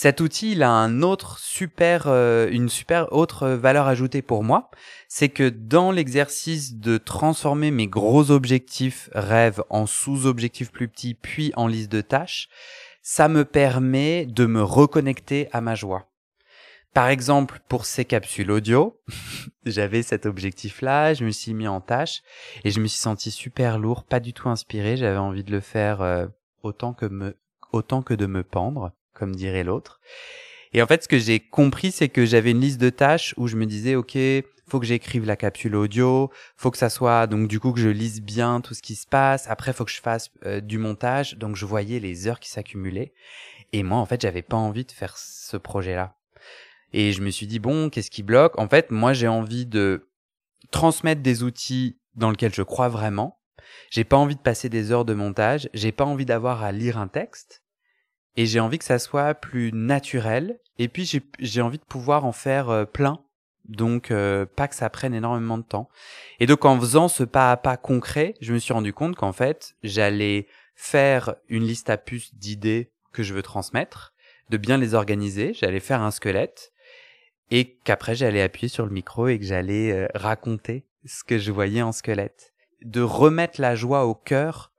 Cet outil, il a un autre super, euh, une super autre valeur ajoutée pour moi, c'est que dans l'exercice de transformer mes gros objectifs rêves en sous-objectifs plus petits, puis en liste de tâches, ça me permet de me reconnecter à ma joie. Par exemple, pour ces capsules audio, j'avais cet objectif-là, je me suis mis en tâche et je me suis senti super lourd, pas du tout inspiré. J'avais envie de le faire euh, autant que me, autant que de me pendre, comme dirait l'autre. Et en fait, ce que j'ai compris, c'est que j'avais une liste de tâches où je me disais, ok, faut que j'écrive la capsule audio, faut que ça soit donc du coup que je lise bien tout ce qui se passe. Après, faut que je fasse euh, du montage. Donc, je voyais les heures qui s'accumulaient. Et moi, en fait, j'avais pas envie de faire ce projet-là. Et je me suis dit, bon, qu'est-ce qui bloque? En fait, moi, j'ai envie de transmettre des outils dans lesquels je crois vraiment. J'ai pas envie de passer des heures de montage. J'ai pas envie d'avoir à lire un texte. Et j'ai envie que ça soit plus naturel. Et puis, j'ai envie de pouvoir en faire euh, plein. Donc, euh, pas que ça prenne énormément de temps. Et donc, en faisant ce pas à pas concret, je me suis rendu compte qu'en fait, j'allais faire une liste à puces d'idées que je veux transmettre, de bien les organiser. J'allais faire un squelette et qu'après j'allais appuyer sur le micro et que j'allais euh, raconter ce que je voyais en squelette. De remettre la joie au cœur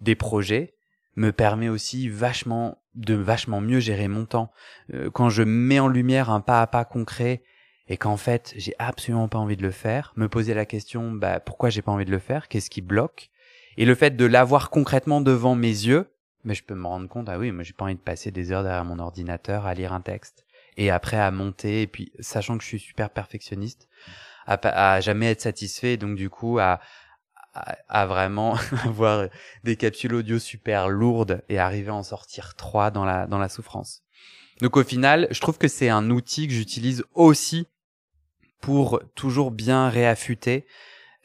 des projets me permet aussi vachement de vachement mieux gérer mon temps. Euh, quand je mets en lumière un pas à pas concret et qu'en fait j'ai absolument pas envie de le faire, me poser la question bah pourquoi j'ai pas envie de le faire, qu'est-ce qui bloque? Et le fait de l'avoir concrètement devant mes yeux, mais je peux me rendre compte ah oui, moi j'ai pas envie de passer des heures derrière mon ordinateur à lire un texte et après à monter et puis sachant que je suis super perfectionniste à, jamais être satisfait donc du coup à, vraiment avoir des capsules audio super lourdes et arriver à en sortir trois dans la dans la souffrance. Donc au final, je trouve que c'est un outil que j'utilise aussi pour toujours bien réaffûter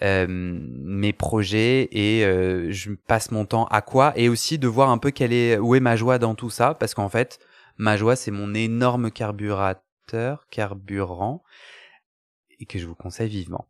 euh, mes projets et euh, je passe mon temps à quoi et aussi de voir un peu quelle est où est ma joie dans tout ça parce qu'en fait Ma joie, c'est mon énorme carburateur, carburant, et que je vous conseille vivement.